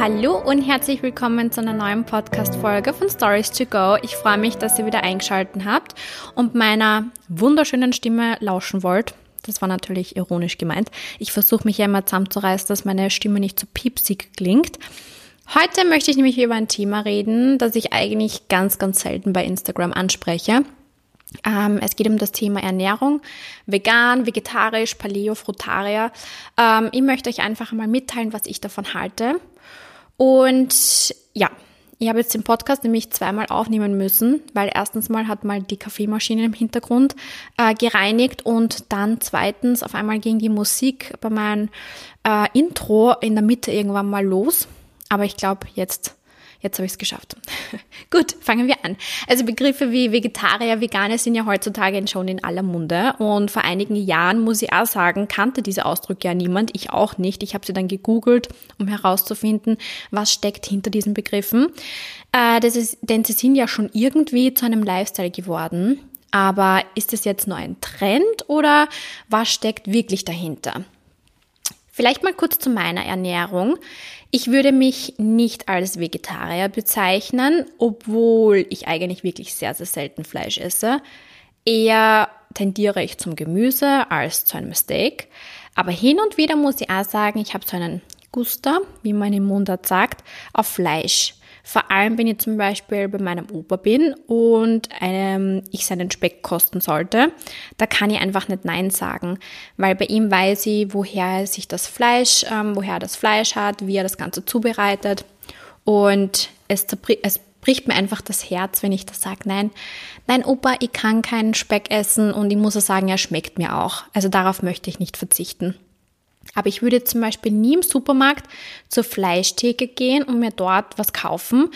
Hallo und herzlich willkommen zu einer neuen Podcast-Folge von Stories to Go. Ich freue mich, dass ihr wieder eingeschaltet habt und meiner wunderschönen Stimme lauschen wollt. Das war natürlich ironisch gemeint. Ich versuche mich ja immer zusammenzureißen, dass meine Stimme nicht so piepsig klingt. Heute möchte ich nämlich über ein Thema reden, das ich eigentlich ganz, ganz selten bei Instagram anspreche. Ähm, es geht um das Thema Ernährung, vegan, vegetarisch, Paleo, Frutarier. Ähm, ich möchte euch einfach mal mitteilen, was ich davon halte und ja, ich habe jetzt den Podcast nämlich zweimal aufnehmen müssen, weil erstens mal hat mal die Kaffeemaschine im Hintergrund äh, gereinigt und dann zweitens auf einmal ging die Musik bei meinem äh, Intro in der Mitte irgendwann mal los. Aber ich glaube, jetzt Jetzt habe ich es geschafft. Gut, fangen wir an. Also Begriffe wie Vegetarier, Veganer sind ja heutzutage schon in aller Munde. Und vor einigen Jahren, muss ich auch sagen, kannte diese Ausdrücke ja niemand. Ich auch nicht. Ich habe sie dann gegoogelt, um herauszufinden, was steckt hinter diesen Begriffen. Äh, das ist, denn sie sind ja schon irgendwie zu einem Lifestyle geworden. Aber ist es jetzt nur ein Trend oder was steckt wirklich dahinter? Vielleicht mal kurz zu meiner Ernährung. Ich würde mich nicht als Vegetarier bezeichnen, obwohl ich eigentlich wirklich sehr, sehr selten Fleisch esse. Eher tendiere ich zum Gemüse als zu einem Steak. Aber hin und wieder muss ich auch sagen, ich habe so einen Guster, wie man im Mundart sagt, auf Fleisch. Vor allem, wenn ich zum Beispiel bei meinem Opa bin und ähm, ich seinen Speck kosten sollte, da kann ich einfach nicht Nein sagen, weil bei ihm weiß ich, woher er sich das Fleisch, ähm, woher er das Fleisch hat, wie er das Ganze zubereitet und es, es bricht mir einfach das Herz, wenn ich das sage, nein, nein Opa, ich kann keinen Speck essen und ich muss auch sagen, er schmeckt mir auch. Also darauf möchte ich nicht verzichten. Aber ich würde zum Beispiel nie im Supermarkt zur Fleischtheke gehen und mir dort was kaufen,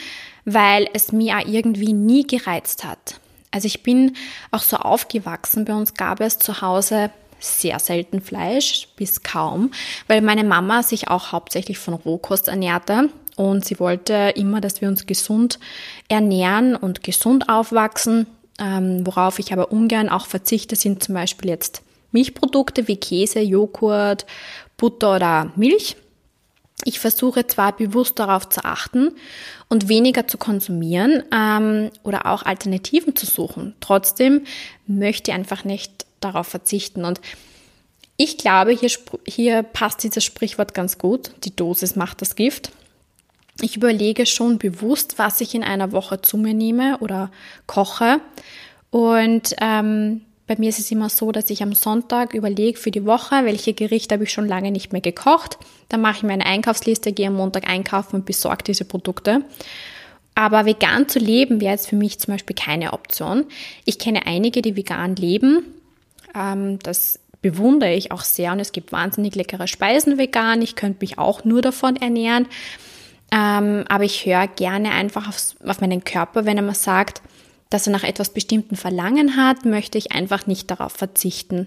weil es mir auch irgendwie nie gereizt hat. Also ich bin auch so aufgewachsen, bei uns gab es zu Hause sehr selten Fleisch, bis kaum, weil meine Mama sich auch hauptsächlich von Rohkost ernährte und sie wollte immer, dass wir uns gesund ernähren und gesund aufwachsen, ähm, worauf ich aber ungern auch verzichte, sind zum Beispiel jetzt Milchprodukte wie Käse, Joghurt, Butter oder Milch. Ich versuche zwar bewusst darauf zu achten und weniger zu konsumieren ähm, oder auch Alternativen zu suchen. Trotzdem möchte ich einfach nicht darauf verzichten. Und ich glaube, hier, hier passt dieses Sprichwort ganz gut. Die Dosis macht das Gift. Ich überlege schon bewusst, was ich in einer Woche zu mir nehme oder koche. Und ähm, bei mir ist es immer so, dass ich am Sonntag überlege für die Woche, welche Gerichte habe ich schon lange nicht mehr gekocht. Dann mache ich meine Einkaufsliste, gehe am Montag einkaufen und besorge diese Produkte. Aber vegan zu leben wäre jetzt für mich zum Beispiel keine Option. Ich kenne einige, die vegan leben. Ähm, das bewundere ich auch sehr und es gibt wahnsinnig leckere Speisen vegan. Ich könnte mich auch nur davon ernähren. Ähm, aber ich höre gerne einfach auf meinen Körper, wenn er mir sagt, dass er nach etwas Bestimmten Verlangen hat, möchte ich einfach nicht darauf verzichten.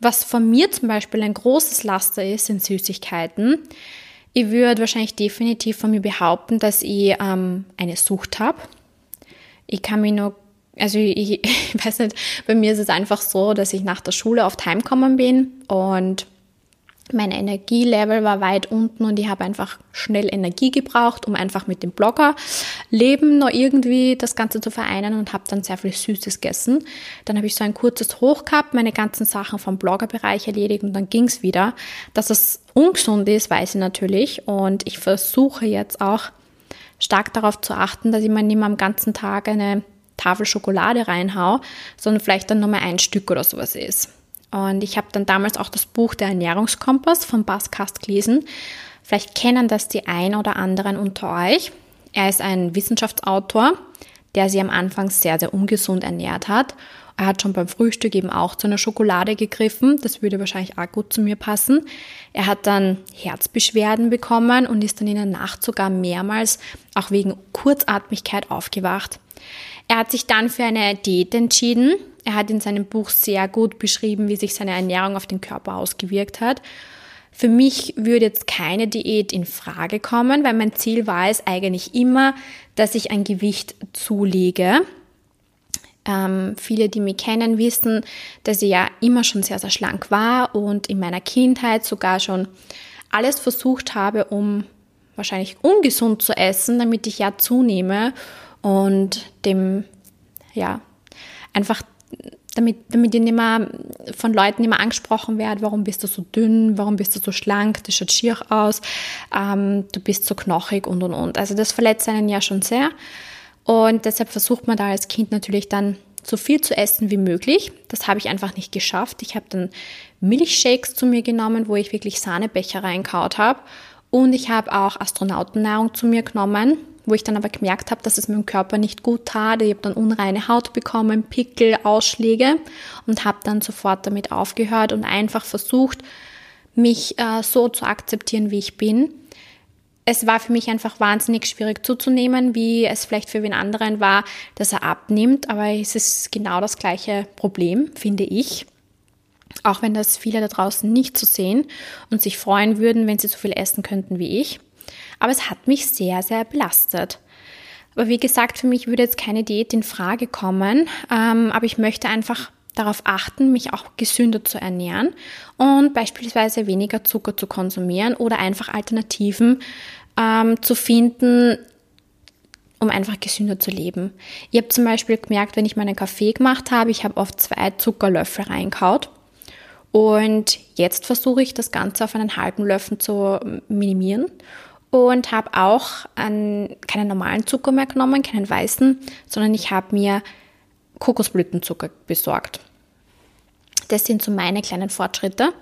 Was von mir zum Beispiel ein großes Laster ist, sind Süßigkeiten. Ich würde wahrscheinlich definitiv von mir behaupten, dass ich ähm, eine Sucht habe. Ich kann mich nur, also ich, ich weiß nicht, bei mir ist es einfach so, dass ich nach der Schule oft heimkommen bin und mein Energielevel war weit unten und ich habe einfach schnell Energie gebraucht, um einfach mit dem Blogger-Leben noch irgendwie das Ganze zu vereinen und habe dann sehr viel Süßes gegessen. Dann habe ich so ein kurzes Hoch gehabt, meine ganzen Sachen vom Bloggerbereich erledigt und dann ging es wieder. Dass es ungesund ist, weiß ich natürlich und ich versuche jetzt auch stark darauf zu achten, dass ich mir nicht mehr am ganzen Tag eine Tafel Schokolade reinhau, sondern vielleicht dann nur mal ein Stück oder sowas ist. Und ich habe dann damals auch das Buch Der Ernährungskompass von Bas Kast gelesen. Vielleicht kennen das die ein oder anderen unter euch. Er ist ein Wissenschaftsautor, der sich am Anfang sehr, sehr ungesund ernährt hat. Er hat schon beim Frühstück eben auch zu einer Schokolade gegriffen. Das würde wahrscheinlich auch gut zu mir passen. Er hat dann Herzbeschwerden bekommen und ist dann in der Nacht sogar mehrmals auch wegen Kurzatmigkeit aufgewacht. Er hat sich dann für eine Diät entschieden. Er hat in seinem Buch sehr gut beschrieben, wie sich seine Ernährung auf den Körper ausgewirkt hat. Für mich würde jetzt keine Diät in Frage kommen, weil mein Ziel war es eigentlich immer, dass ich ein Gewicht zulege. Ähm, viele, die mich kennen, wissen, dass ich ja immer schon sehr, sehr schlank war und in meiner Kindheit sogar schon alles versucht habe, um wahrscheinlich ungesund zu essen, damit ich ja zunehme und dem, ja, einfach damit, damit ich nicht mehr von Leuten immer angesprochen werde, warum bist du so dünn, warum bist du so schlank, das schaut schier aus, ähm, du bist so knochig und und und. Also das verletzt einen ja schon sehr. Und deshalb versucht man da als Kind natürlich dann so viel zu essen wie möglich. Das habe ich einfach nicht geschafft. Ich habe dann Milchshakes zu mir genommen, wo ich wirklich Sahnebecher reinkaut habe. Und ich habe auch Astronautennahrung zu mir genommen, wo ich dann aber gemerkt habe, dass es meinem Körper nicht gut tat. Ich habe dann unreine Haut bekommen, Pickel, Ausschläge und habe dann sofort damit aufgehört und einfach versucht, mich äh, so zu akzeptieren, wie ich bin. Es war für mich einfach wahnsinnig schwierig zuzunehmen, wie es vielleicht für wen anderen war, dass er abnimmt, aber es ist genau das gleiche Problem, finde ich. Auch wenn das viele da draußen nicht so sehen und sich freuen würden, wenn sie so viel essen könnten wie ich. Aber es hat mich sehr, sehr belastet. Aber wie gesagt, für mich würde jetzt keine Diät in Frage kommen. Ähm, aber ich möchte einfach darauf achten, mich auch gesünder zu ernähren und beispielsweise weniger Zucker zu konsumieren oder einfach Alternativen ähm, zu finden, um einfach gesünder zu leben. Ich habe zum Beispiel gemerkt, wenn ich meinen Kaffee gemacht habe, ich habe oft zwei Zuckerlöffel reinkaut. Und jetzt versuche ich das Ganze auf einen halben Löffel zu minimieren und habe auch einen, keinen normalen Zucker mehr genommen, keinen weißen, sondern ich habe mir Kokosblütenzucker besorgt. Das sind so meine kleinen Fortschritte.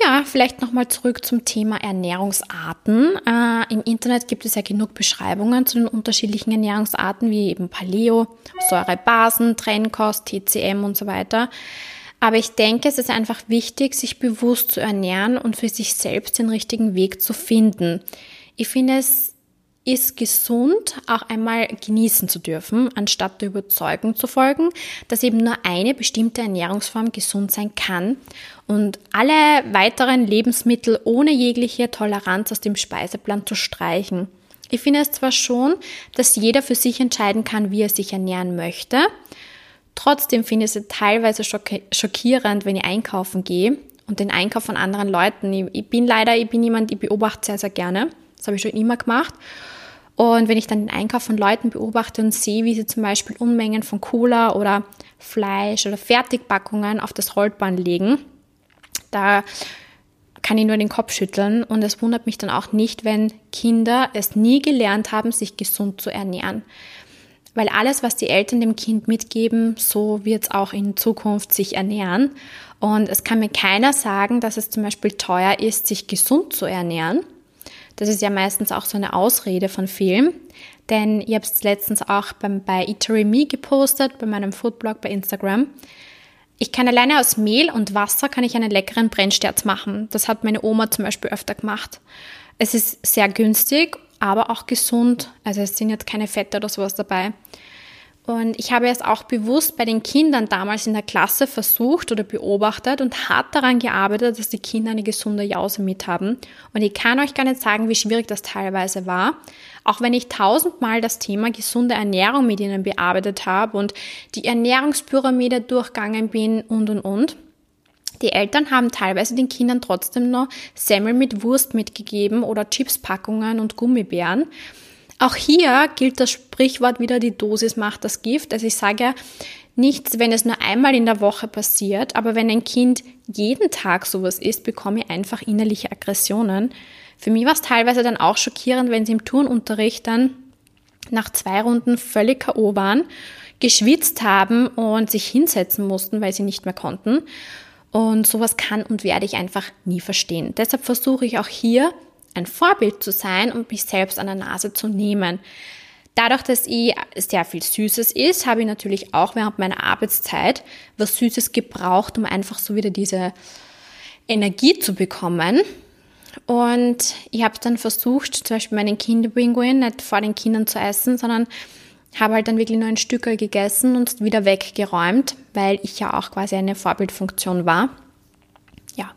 Ja, vielleicht nochmal zurück zum Thema Ernährungsarten. Äh, Im Internet gibt es ja genug Beschreibungen zu den unterschiedlichen Ernährungsarten, wie eben Paleo, Säurebasen, Trennkost, TCM und so weiter. Aber ich denke, es ist einfach wichtig, sich bewusst zu ernähren und für sich selbst den richtigen Weg zu finden. Ich finde es ist gesund, auch einmal genießen zu dürfen, anstatt der Überzeugung zu folgen, dass eben nur eine bestimmte Ernährungsform gesund sein kann und alle weiteren Lebensmittel ohne jegliche Toleranz aus dem Speiseplan zu streichen. Ich finde es zwar schon, dass jeder für sich entscheiden kann, wie er sich ernähren möchte, Trotzdem finde ich es teilweise schockierend, wenn ich einkaufen gehe und den Einkauf von anderen Leuten. Ich, bin leider, ich bin jemand, ich beobachte sehr, sehr gerne. Das habe ich schon immer gemacht. Und wenn ich dann den Einkauf von Leuten beobachte und sehe, wie sie zum Beispiel Unmengen von Cola oder Fleisch oder Fertigpackungen auf das Rollband legen, da kann ich nur den Kopf schütteln. Und es wundert mich dann auch nicht, wenn Kinder es nie gelernt haben, sich gesund zu ernähren weil alles, was die Eltern dem Kind mitgeben, so wird es auch in Zukunft sich ernähren. Und es kann mir keiner sagen, dass es zum Beispiel teuer ist, sich gesund zu ernähren. Das ist ja meistens auch so eine Ausrede von vielen. Denn ich habe es letztens auch beim, bei Eatery Me gepostet, bei meinem Foodblog bei Instagram. Ich kann alleine aus Mehl und Wasser kann ich einen leckeren Brennsterz machen. Das hat meine Oma zum Beispiel öfter gemacht. Es ist sehr günstig aber auch gesund. Also es sind jetzt keine Fette oder sowas dabei. Und ich habe es auch bewusst bei den Kindern damals in der Klasse versucht oder beobachtet und hart daran gearbeitet, dass die Kinder eine gesunde Jause mit haben. Und ich kann euch gar nicht sagen, wie schwierig das teilweise war. Auch wenn ich tausendmal das Thema gesunde Ernährung mit ihnen bearbeitet habe und die Ernährungspyramide durchgangen bin und und und. Die Eltern haben teilweise den Kindern trotzdem noch Semmel mit Wurst mitgegeben oder Chipspackungen und Gummibären. Auch hier gilt das Sprichwort wieder, die Dosis macht das Gift. Also ich sage ja, nichts, wenn es nur einmal in der Woche passiert, aber wenn ein Kind jeden Tag sowas isst, bekomme ich einfach innerliche Aggressionen. Für mich war es teilweise dann auch schockierend, wenn sie im Turnunterricht dann nach zwei Runden völlig K.O. waren, geschwitzt haben und sich hinsetzen mussten, weil sie nicht mehr konnten. Und sowas kann und werde ich einfach nie verstehen. Deshalb versuche ich auch hier ein Vorbild zu sein und mich selbst an der Nase zu nehmen. Dadurch, dass ich sehr viel Süßes ist, habe ich natürlich auch während meiner Arbeitszeit was Süßes gebraucht, um einfach so wieder diese Energie zu bekommen. Und ich habe dann versucht, zum Beispiel meinen Kinderpinguin nicht vor den Kindern zu essen, sondern habe halt dann wirklich nur ein Stückel gegessen und wieder weggeräumt, weil ich ja auch quasi eine Vorbildfunktion war. Ja.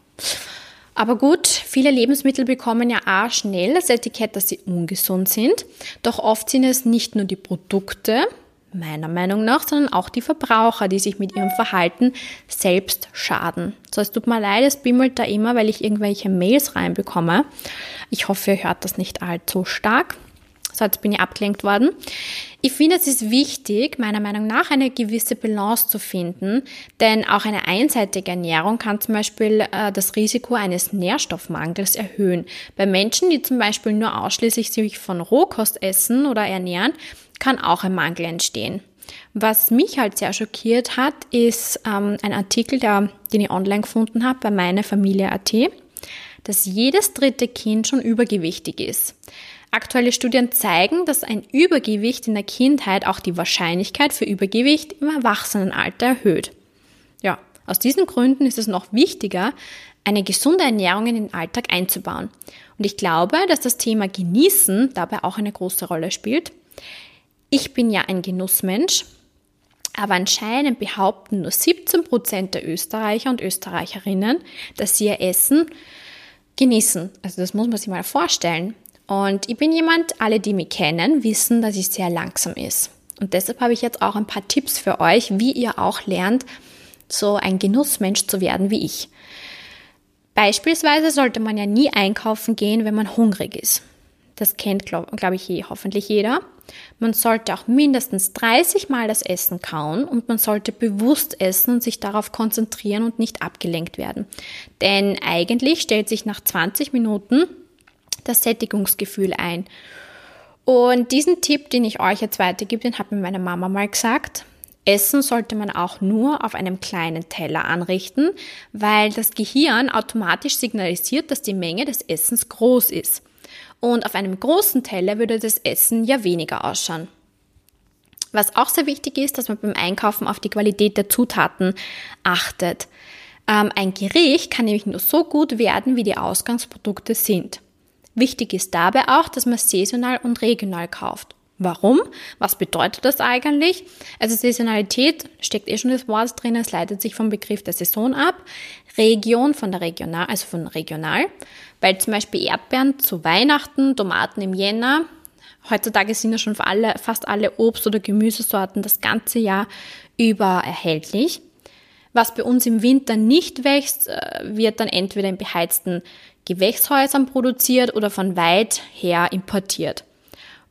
Aber gut, viele Lebensmittel bekommen ja auch schnell das Etikett, dass sie ungesund sind. Doch oft sind es nicht nur die Produkte, meiner Meinung nach, sondern auch die Verbraucher, die sich mit ihrem Verhalten selbst schaden. So, es tut mir leid, es bimmelt da immer, weil ich irgendwelche Mails reinbekomme. Ich hoffe, ihr hört das nicht allzu stark. So, jetzt bin ich abgelenkt worden. Ich finde, es ist wichtig, meiner Meinung nach, eine gewisse Balance zu finden, denn auch eine einseitige Ernährung kann zum Beispiel äh, das Risiko eines Nährstoffmangels erhöhen. Bei Menschen, die zum Beispiel nur ausschließlich sich von Rohkost essen oder ernähren, kann auch ein Mangel entstehen. Was mich halt sehr schockiert hat, ist ähm, ein Artikel, der, den ich online gefunden habe bei meiner Familie.at, dass jedes dritte Kind schon übergewichtig ist. Aktuelle Studien zeigen, dass ein Übergewicht in der Kindheit auch die Wahrscheinlichkeit für Übergewicht im Erwachsenenalter erhöht. Ja, aus diesen Gründen ist es noch wichtiger, eine gesunde Ernährung in den Alltag einzubauen. Und ich glaube, dass das Thema Genießen dabei auch eine große Rolle spielt. Ich bin ja ein Genussmensch, aber anscheinend behaupten nur 17 Prozent der Österreicher und Österreicherinnen, dass sie ihr Essen genießen. Also das muss man sich mal vorstellen. Und ich bin jemand, alle, die mich kennen, wissen, dass ich sehr langsam ist. Und deshalb habe ich jetzt auch ein paar Tipps für euch, wie ihr auch lernt, so ein Genussmensch zu werden wie ich. Beispielsweise sollte man ja nie einkaufen gehen, wenn man hungrig ist. Das kennt, glaube glaub ich, je, hoffentlich jeder. Man sollte auch mindestens 30 Mal das Essen kauen und man sollte bewusst essen und sich darauf konzentrieren und nicht abgelenkt werden. Denn eigentlich stellt sich nach 20 Minuten das Sättigungsgefühl ein. Und diesen Tipp, den ich euch jetzt weitergebe, den hat mir meine Mama mal gesagt. Essen sollte man auch nur auf einem kleinen Teller anrichten, weil das Gehirn automatisch signalisiert, dass die Menge des Essens groß ist. Und auf einem großen Teller würde das Essen ja weniger ausschauen. Was auch sehr wichtig ist, dass man beim Einkaufen auf die Qualität der Zutaten achtet. Ähm, ein Gericht kann nämlich nur so gut werden, wie die Ausgangsprodukte sind. Wichtig ist dabei auch, dass man saisonal und regional kauft. Warum? Was bedeutet das eigentlich? Also Saisonalität steckt eh schon das Wort drin, es leitet sich vom Begriff der Saison ab. Region von der regional, also von regional, weil zum Beispiel Erdbeeren zu Weihnachten, Tomaten im Jänner, heutzutage sind ja schon für alle, fast alle Obst- oder Gemüsesorten das ganze Jahr über erhältlich. Was bei uns im Winter nicht wächst, äh, wird dann entweder in beheizten Gewächshäusern produziert oder von weit her importiert.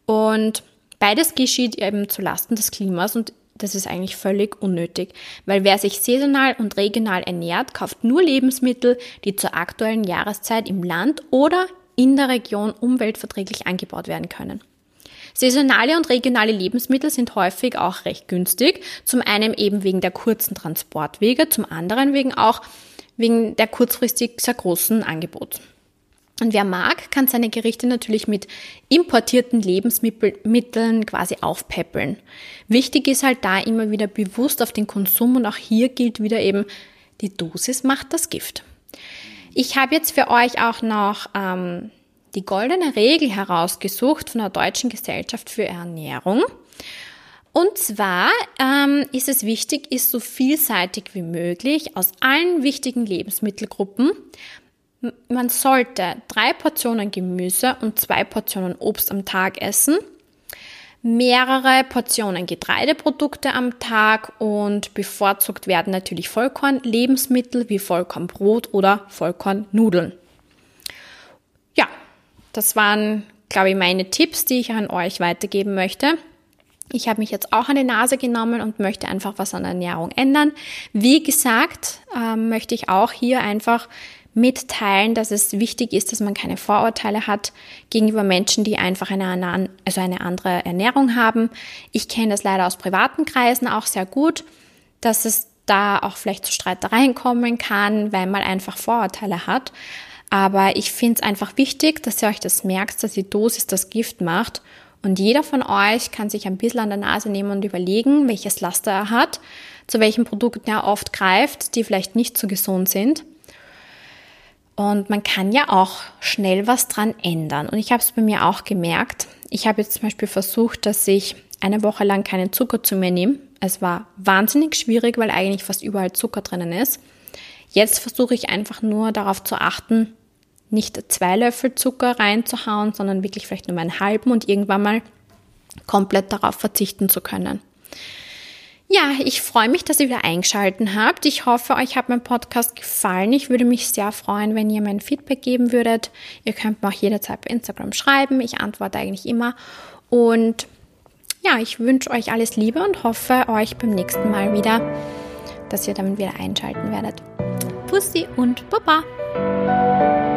Und beides geschieht eben zu Lasten des Klimas und das ist eigentlich völlig unnötig, weil wer sich saisonal und regional ernährt, kauft nur Lebensmittel, die zur aktuellen Jahreszeit im Land oder in der Region umweltverträglich angebaut werden können. Saisonale und regionale Lebensmittel sind häufig auch recht günstig, zum einen eben wegen der kurzen Transportwege, zum anderen wegen auch wegen der kurzfristig sehr großen Angebote. Und wer mag, kann seine Gerichte natürlich mit importierten Lebensmitteln quasi aufpäppeln. Wichtig ist halt da immer wieder bewusst auf den Konsum und auch hier gilt wieder eben, die Dosis macht das Gift. Ich habe jetzt für euch auch noch ähm, die goldene Regel herausgesucht von der Deutschen Gesellschaft für Ernährung. Und zwar ähm, ist es wichtig, ist so vielseitig wie möglich aus allen wichtigen Lebensmittelgruppen. Man sollte drei Portionen Gemüse und zwei Portionen Obst am Tag essen, mehrere Portionen Getreideprodukte am Tag und bevorzugt werden natürlich Vollkornlebensmittel wie Vollkornbrot oder Vollkornnudeln. Ja, das waren, glaube ich, meine Tipps, die ich an euch weitergeben möchte. Ich habe mich jetzt auch an die Nase genommen und möchte einfach was an der Ernährung ändern. Wie gesagt, äh, möchte ich auch hier einfach mitteilen, dass es wichtig ist, dass man keine Vorurteile hat gegenüber Menschen, die einfach eine, also eine andere Ernährung haben. Ich kenne das leider aus privaten Kreisen auch sehr gut, dass es da auch vielleicht zu Streitereien kommen kann, weil man einfach Vorurteile hat. Aber ich finde es einfach wichtig, dass ihr euch das merkt, dass die Dosis das Gift macht und jeder von euch kann sich ein bisschen an der Nase nehmen und überlegen, welches Laster er hat, zu welchen Produkten er oft greift, die vielleicht nicht so gesund sind. Und man kann ja auch schnell was dran ändern. Und ich habe es bei mir auch gemerkt. Ich habe jetzt zum Beispiel versucht, dass ich eine Woche lang keinen Zucker zu mir nehme. Es war wahnsinnig schwierig, weil eigentlich fast überall Zucker drinnen ist. Jetzt versuche ich einfach nur darauf zu achten, nicht zwei Löffel Zucker reinzuhauen, sondern wirklich vielleicht nur einen halben und irgendwann mal komplett darauf verzichten zu können. Ja, ich freue mich, dass ihr wieder eingeschalten habt. Ich hoffe, euch hat mein Podcast gefallen. Ich würde mich sehr freuen, wenn ihr mein Feedback geben würdet. Ihr könnt mir auch jederzeit bei Instagram schreiben. Ich antworte eigentlich immer. Und ja, ich wünsche euch alles Liebe und hoffe euch beim nächsten Mal wieder, dass ihr damit wieder einschalten werdet. Pussy und Baba!